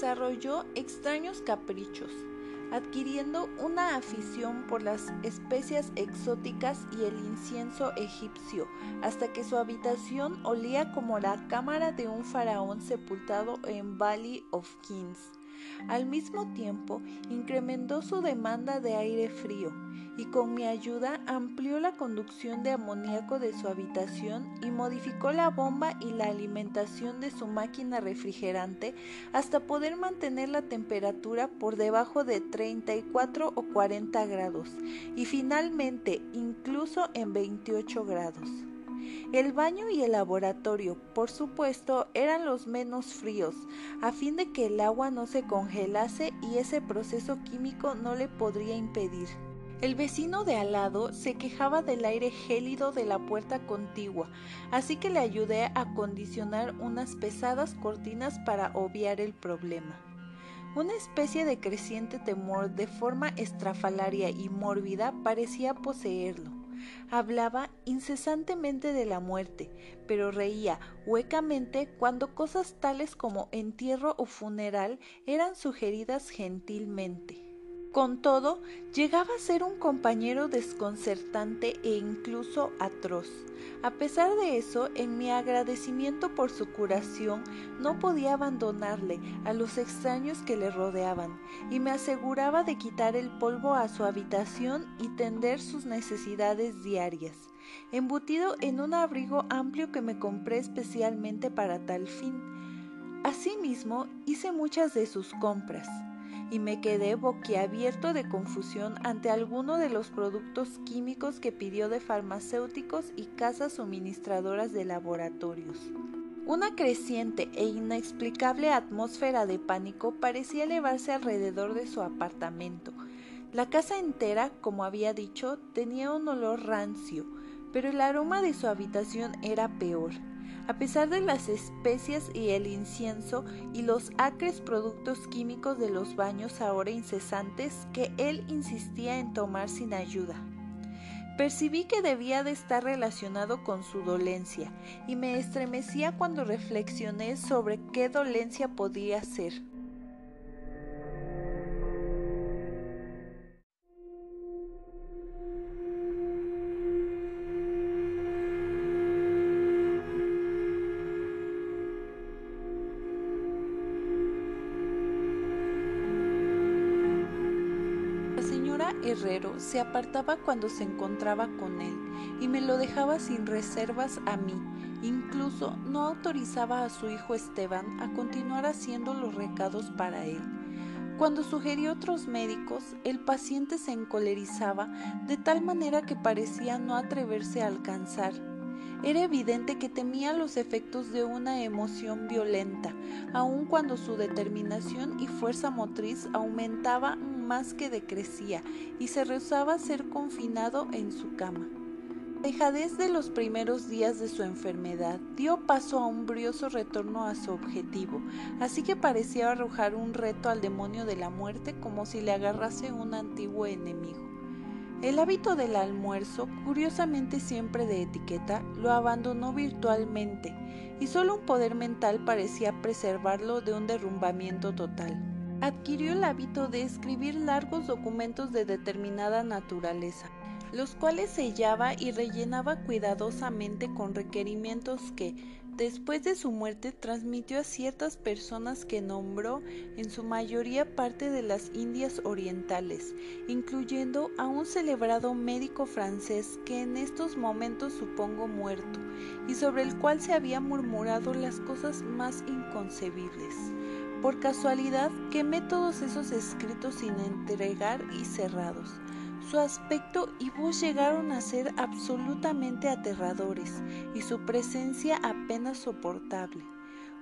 desarrolló extraños caprichos, adquiriendo una afición por las especias exóticas y el incienso egipcio, hasta que su habitación olía como la cámara de un faraón sepultado en Valley of Kings. Al mismo tiempo, incrementó su demanda de aire frío y con mi ayuda amplió la conducción de amoníaco de su habitación y modificó la bomba y la alimentación de su máquina refrigerante hasta poder mantener la temperatura por debajo de 34 o 40 grados y finalmente incluso en 28 grados. El baño y el laboratorio, por supuesto, eran los menos fríos, a fin de que el agua no se congelase y ese proceso químico no le podría impedir. El vecino de al lado se quejaba del aire gélido de la puerta contigua, así que le ayudé a acondicionar unas pesadas cortinas para obviar el problema. Una especie de creciente temor de forma estrafalaria y mórbida parecía poseerlo. Hablaba incesantemente de la muerte, pero reía huecamente cuando cosas tales como entierro o funeral eran sugeridas gentilmente. Con todo, llegaba a ser un compañero desconcertante e incluso atroz. A pesar de eso, en mi agradecimiento por su curación, no podía abandonarle a los extraños que le rodeaban, y me aseguraba de quitar el polvo a su habitación y tender sus necesidades diarias, embutido en un abrigo amplio que me compré especialmente para tal fin. Asimismo, hice muchas de sus compras y me quedé boquiabierto de confusión ante alguno de los productos químicos que pidió de farmacéuticos y casas suministradoras de laboratorios. Una creciente e inexplicable atmósfera de pánico parecía elevarse alrededor de su apartamento. La casa entera, como había dicho, tenía un olor rancio, pero el aroma de su habitación era peor a pesar de las especias y el incienso y los acres productos químicos de los baños ahora incesantes que él insistía en tomar sin ayuda. Percibí que debía de estar relacionado con su dolencia y me estremecía cuando reflexioné sobre qué dolencia podía ser. Herrero se apartaba cuando se encontraba con él y me lo dejaba sin reservas a mí. Incluso no autorizaba a su hijo Esteban a continuar haciendo los recados para él. Cuando sugirió otros médicos, el paciente se encolerizaba de tal manera que parecía no atreverse a alcanzar. Era evidente que temía los efectos de una emoción violenta, aun cuando su determinación y fuerza motriz aumentaba más que decrecía y se rehusaba a ser confinado en su cama. La dejadez de los primeros días de su enfermedad dio paso a un brioso retorno a su objetivo, así que parecía arrojar un reto al demonio de la muerte como si le agarrase un antiguo enemigo. El hábito del almuerzo, curiosamente siempre de etiqueta, lo abandonó virtualmente, y solo un poder mental parecía preservarlo de un derrumbamiento total adquirió el hábito de escribir largos documentos de determinada naturaleza, los cuales sellaba y rellenaba cuidadosamente con requerimientos que, después de su muerte, transmitió a ciertas personas que nombró en su mayoría parte de las Indias Orientales, incluyendo a un celebrado médico francés que en estos momentos supongo muerto, y sobre el cual se había murmurado las cosas más inconcebibles. Por casualidad quemé todos esos escritos sin entregar y cerrados. Su aspecto y voz llegaron a ser absolutamente aterradores y su presencia apenas soportable.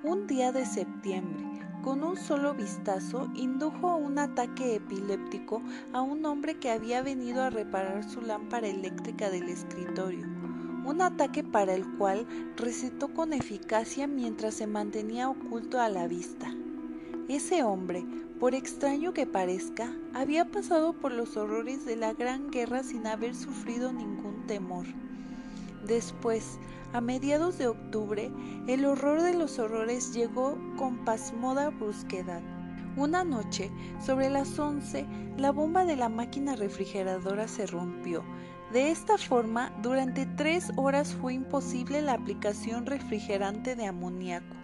Un día de septiembre, con un solo vistazo, indujo un ataque epiléptico a un hombre que había venido a reparar su lámpara eléctrica del escritorio un ataque para el cual recetó con eficacia mientras se mantenía oculto a la vista. Ese hombre, por extraño que parezca, había pasado por los horrores de la Gran Guerra sin haber sufrido ningún temor. Después, a mediados de octubre, el horror de los horrores llegó con pasmoda brusquedad. Una noche, sobre las once, la bomba de la máquina refrigeradora se rompió. De esta forma, durante tres horas fue imposible la aplicación refrigerante de amoníaco.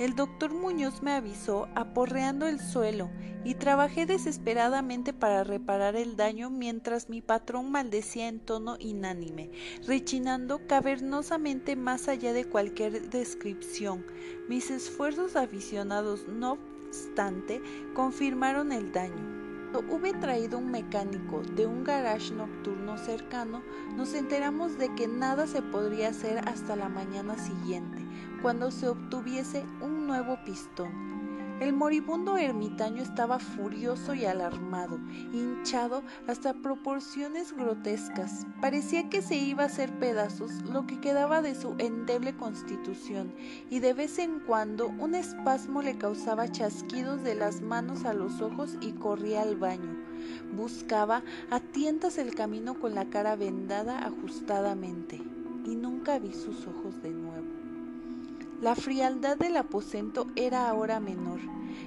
El doctor Muñoz me avisó aporreando el suelo y trabajé desesperadamente para reparar el daño mientras mi patrón maldecía en tono inánime, rechinando cavernosamente más allá de cualquier descripción. Mis esfuerzos aficionados, no obstante, confirmaron el daño. Cuando hube traído un mecánico de un garage nocturno cercano, nos enteramos de que nada se podría hacer hasta la mañana siguiente, cuando se obtuviese un nuevo pistón. El moribundo ermitaño estaba furioso y alarmado, hinchado hasta proporciones grotescas. Parecía que se iba a hacer pedazos lo que quedaba de su endeble constitución, y de vez en cuando un espasmo le causaba chasquidos de las manos a los ojos y corría al baño. Buscaba a tientas el camino con la cara vendada ajustadamente, y nunca vi sus ojos de nuevo. La frialdad del aposento era ahora menor,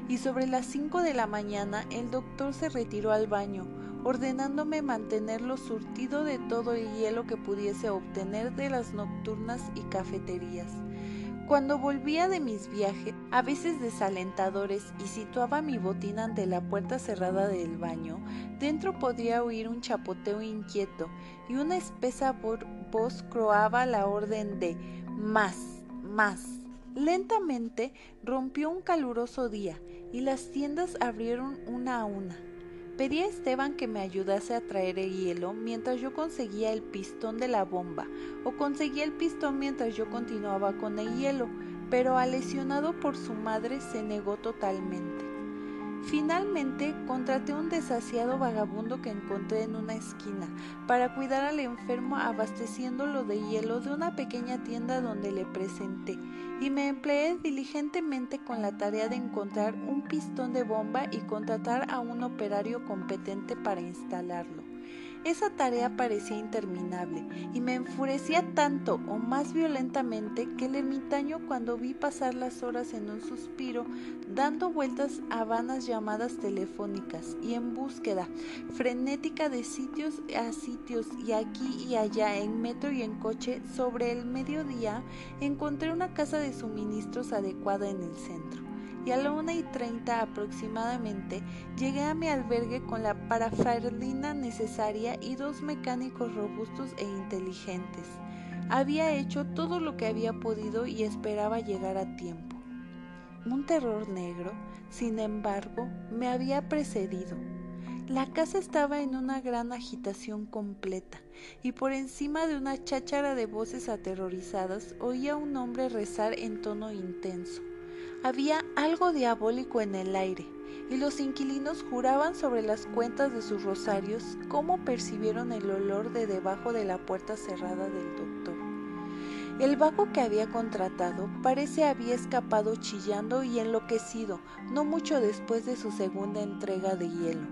y sobre las cinco de la mañana el doctor se retiró al baño, ordenándome mantenerlo surtido de todo el hielo que pudiese obtener de las nocturnas y cafeterías. Cuando volvía de mis viajes, a veces desalentadores, y situaba mi botín ante la puerta cerrada del baño, dentro podía oír un chapoteo inquieto y una espesa voz croaba la orden de más, más. Lentamente rompió un caluroso día y las tiendas abrieron una a una. Pedí a Esteban que me ayudase a traer el hielo mientras yo conseguía el pistón de la bomba, o conseguía el pistón mientras yo continuaba con el hielo, pero lesionado por su madre se negó totalmente. Finalmente contraté un desasiado vagabundo que encontré en una esquina para cuidar al enfermo abasteciéndolo de hielo de una pequeña tienda donde le presenté y me empleé diligentemente con la tarea de encontrar un pistón de bomba y contratar a un operario competente para instalarlo. Esa tarea parecía interminable y me enfurecía tanto o más violentamente que el ermitaño cuando vi pasar las horas en un suspiro, dando vueltas a vanas llamadas telefónicas y en búsqueda frenética de sitios a sitios y aquí y allá en metro y en coche, sobre el mediodía encontré una casa de suministros adecuada en el centro y a la una y treinta aproximadamente llegué a mi albergue con la paraferlina necesaria y dos mecánicos robustos e inteligentes. Había hecho todo lo que había podido y esperaba llegar a tiempo. Un terror negro, sin embargo, me había precedido. La casa estaba en una gran agitación completa, y por encima de una cháchara de voces aterrorizadas oía un hombre rezar en tono intenso. Había algo diabólico en el aire, y los inquilinos juraban sobre las cuentas de sus rosarios cómo percibieron el olor de debajo de la puerta cerrada del doctor. El vago que había contratado parece había escapado chillando y enloquecido no mucho después de su segunda entrega de hielo,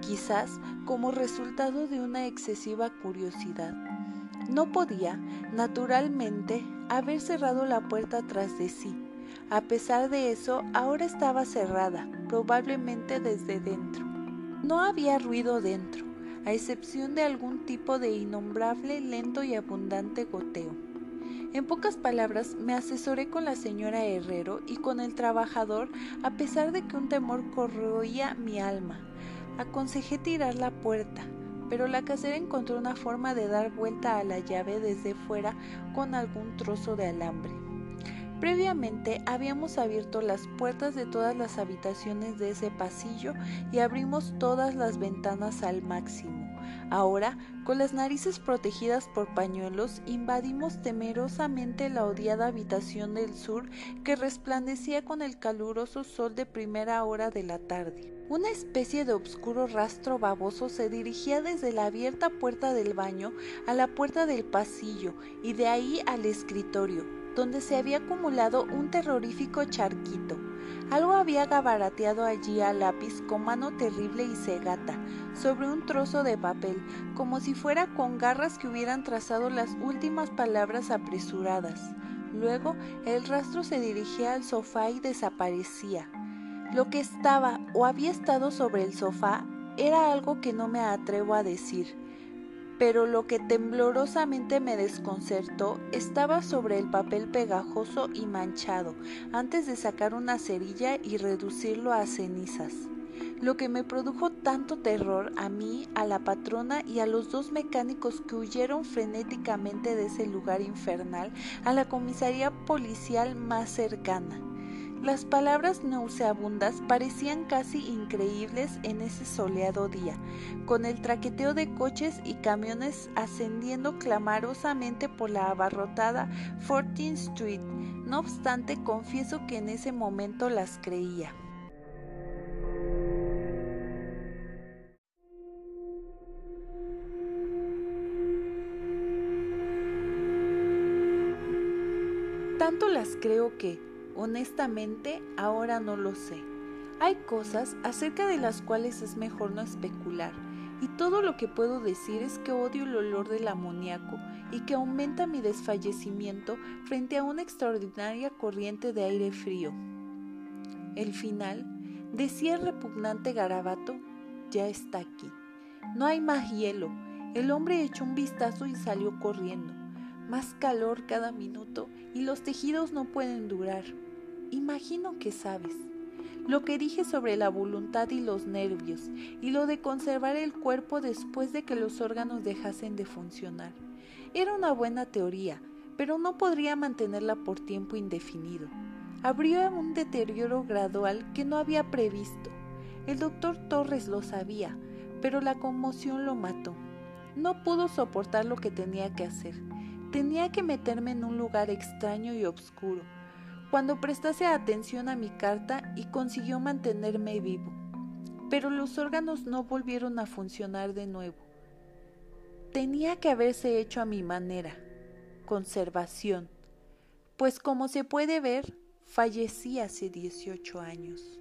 quizás como resultado de una excesiva curiosidad. No podía, naturalmente, haber cerrado la puerta tras de sí, a pesar de eso, ahora estaba cerrada, probablemente desde dentro. No había ruido dentro, a excepción de algún tipo de innombrable, lento y abundante goteo. En pocas palabras, me asesoré con la señora Herrero y con el trabajador, a pesar de que un temor corroía mi alma. Aconsejé tirar la puerta, pero la casera encontró una forma de dar vuelta a la llave desde fuera con algún trozo de alambre. Previamente habíamos abierto las puertas de todas las habitaciones de ese pasillo y abrimos todas las ventanas al máximo. Ahora, con las narices protegidas por pañuelos, invadimos temerosamente la odiada habitación del sur que resplandecía con el caluroso sol de primera hora de la tarde. Una especie de obscuro rastro baboso se dirigía desde la abierta puerta del baño a la puerta del pasillo y de ahí al escritorio, donde se había acumulado un terrorífico charquito. Algo había gabarateado allí a lápiz con mano terrible y cegata, sobre un trozo de papel, como si fuera con garras que hubieran trazado las últimas palabras apresuradas. Luego el rastro se dirigía al sofá y desaparecía. Lo que estaba o había estado sobre el sofá era algo que no me atrevo a decir, pero lo que temblorosamente me desconcertó estaba sobre el papel pegajoso y manchado, antes de sacar una cerilla y reducirlo a cenizas. Lo que me produjo tanto terror a mí, a la patrona y a los dos mecánicos que huyeron frenéticamente de ese lugar infernal a la comisaría policial más cercana. Las palabras nauseabundas parecían casi increíbles en ese soleado día, con el traqueteo de coches y camiones ascendiendo clamorosamente por la abarrotada 14th Street. No obstante, confieso que en ese momento las creía. Tanto las creo que, Honestamente, ahora no lo sé. Hay cosas acerca de las cuales es mejor no especular, y todo lo que puedo decir es que odio el olor del amoníaco y que aumenta mi desfallecimiento frente a una extraordinaria corriente de aire frío. El final, decía el repugnante garabato, ya está aquí. No hay más hielo. El hombre echó un vistazo y salió corriendo. Más calor cada minuto y los tejidos no pueden durar. Imagino que sabes. Lo que dije sobre la voluntad y los nervios, y lo de conservar el cuerpo después de que los órganos dejasen de funcionar. Era una buena teoría, pero no podría mantenerla por tiempo indefinido. Habría un deterioro gradual que no había previsto. El doctor Torres lo sabía, pero la conmoción lo mató. No pudo soportar lo que tenía que hacer. Tenía que meterme en un lugar extraño y oscuro cuando prestase atención a mi carta y consiguió mantenerme vivo. Pero los órganos no volvieron a funcionar de nuevo. Tenía que haberse hecho a mi manera, conservación, pues como se puede ver, fallecí hace 18 años.